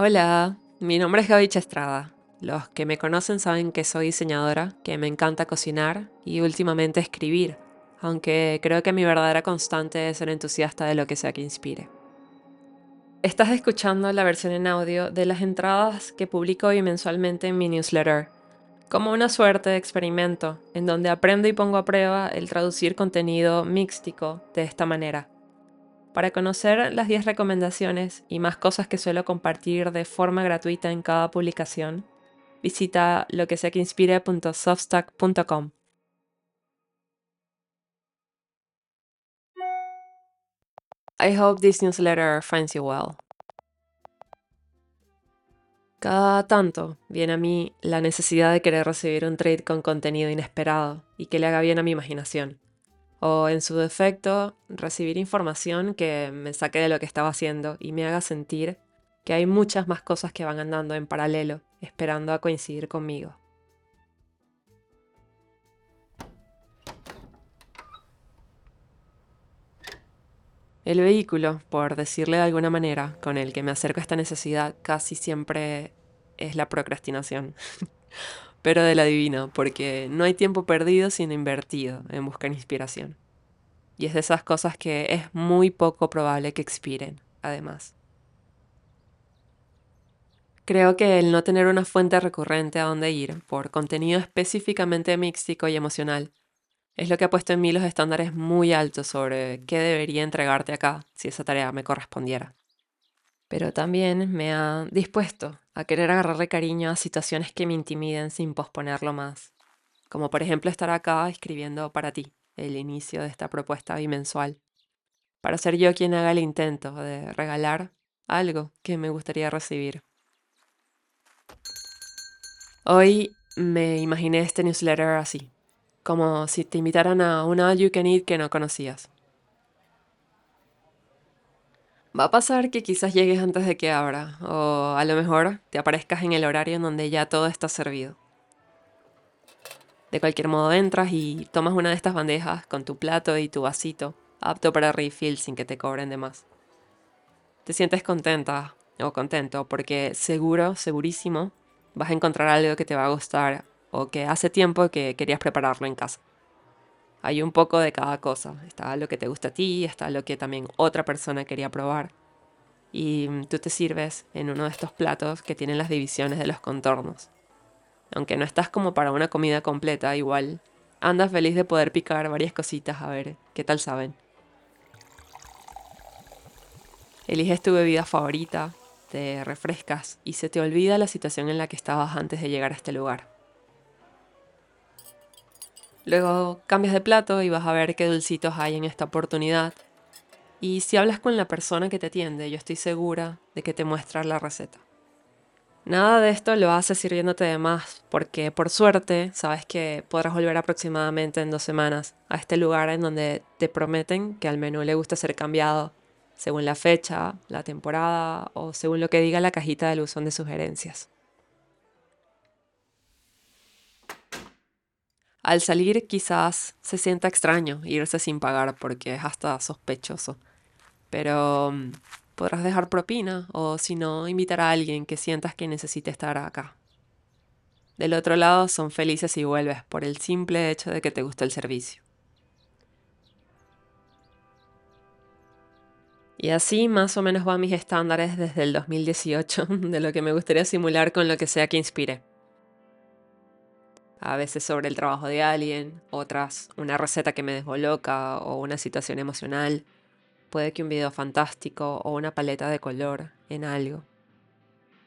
Hola, mi nombre es Gaby Estrada. Los que me conocen saben que soy diseñadora, que me encanta cocinar y últimamente escribir, aunque creo que mi verdadera constante es ser entusiasta de lo que sea que inspire. Estás escuchando la versión en audio de las entradas que publico bimensualmente en mi newsletter, como una suerte de experimento en donde aprendo y pongo a prueba el traducir contenido místico de esta manera para conocer las 10 recomendaciones y más cosas que suelo compartir de forma gratuita en cada publicación, visita lo que que. I hope this newsletter finds you well. Cada tanto viene a mí la necesidad de querer recibir un trade con contenido inesperado y que le haga bien a mi imaginación o en su defecto recibir información que me saque de lo que estaba haciendo y me haga sentir que hay muchas más cosas que van andando en paralelo, esperando a coincidir conmigo. El vehículo, por decirle de alguna manera, con el que me acerco a esta necesidad casi siempre es la procrastinación. pero de la porque no hay tiempo perdido sino invertido en buscar inspiración. Y es de esas cosas que es muy poco probable que expiren, además. Creo que el no tener una fuente recurrente a donde ir, por contenido específicamente místico y emocional, es lo que ha puesto en mí los estándares muy altos sobre qué debería entregarte acá si esa tarea me correspondiera pero también me ha dispuesto a querer agarrarle cariño a situaciones que me intimiden sin posponerlo más, como por ejemplo estar acá escribiendo para ti el inicio de esta propuesta bimensual, para ser yo quien haga el intento de regalar algo que me gustaría recibir. Hoy me imaginé este newsletter así, como si te invitaran a una all you can eat que no conocías Va a pasar que quizás llegues antes de que abra, o a lo mejor te aparezcas en el horario en donde ya todo está servido. De cualquier modo entras y tomas una de estas bandejas con tu plato y tu vasito, apto para refill sin que te cobren de más. Te sientes contenta o contento porque seguro, segurísimo, vas a encontrar algo que te va a gustar o que hace tiempo que querías prepararlo en casa. Hay un poco de cada cosa. Está lo que te gusta a ti, está lo que también otra persona quería probar. Y mm, tú te sirves en uno de estos platos que tienen las divisiones de los contornos. Aunque no estás como para una comida completa, igual andas feliz de poder picar varias cositas a ver qué tal saben. Eliges tu bebida favorita, te refrescas y se te olvida la situación en la que estabas antes de llegar a este lugar. Luego cambias de plato y vas a ver qué dulcitos hay en esta oportunidad. Y si hablas con la persona que te atiende, yo estoy segura de que te muestra la receta. Nada de esto lo haces sirviéndote de más, porque por suerte sabes que podrás volver aproximadamente en dos semanas a este lugar en donde te prometen que al menú le gusta ser cambiado según la fecha, la temporada o según lo que diga la cajita del buzón de sugerencias. Al salir quizás se sienta extraño irse sin pagar porque es hasta sospechoso. Pero mm, podrás dejar propina o si no, invitar a alguien que sientas que necesite estar acá. Del otro lado son felices si vuelves por el simple hecho de que te gusta el servicio. Y así más o menos van mis estándares desde el 2018 de lo que me gustaría simular con lo que sea que inspire a veces sobre el trabajo de alguien, otras una receta que me desboloca o una situación emocional, puede que un video fantástico o una paleta de color en algo.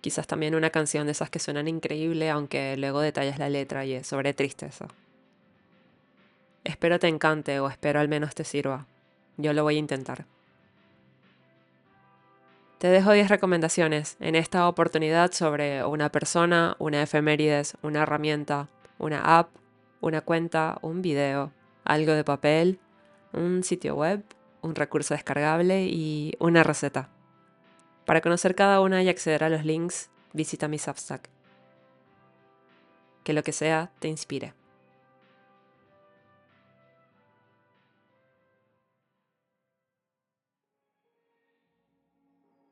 Quizás también una canción de esas que suenan increíble aunque luego detalles la letra y es sobre tristeza. Espero te encante o espero al menos te sirva. Yo lo voy a intentar. Te dejo 10 recomendaciones en esta oportunidad sobre una persona, una efemérides, una herramienta, una app, una cuenta, un video, algo de papel, un sitio web, un recurso descargable y una receta. Para conocer cada una y acceder a los links, visita mi Substack. Que lo que sea te inspire.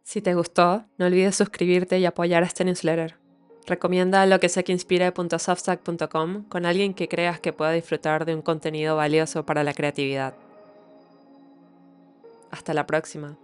Si te gustó, no olvides suscribirte y apoyar este newsletter. Recomienda lo que sé que con alguien que creas que pueda disfrutar de un contenido valioso para la creatividad. Hasta la próxima.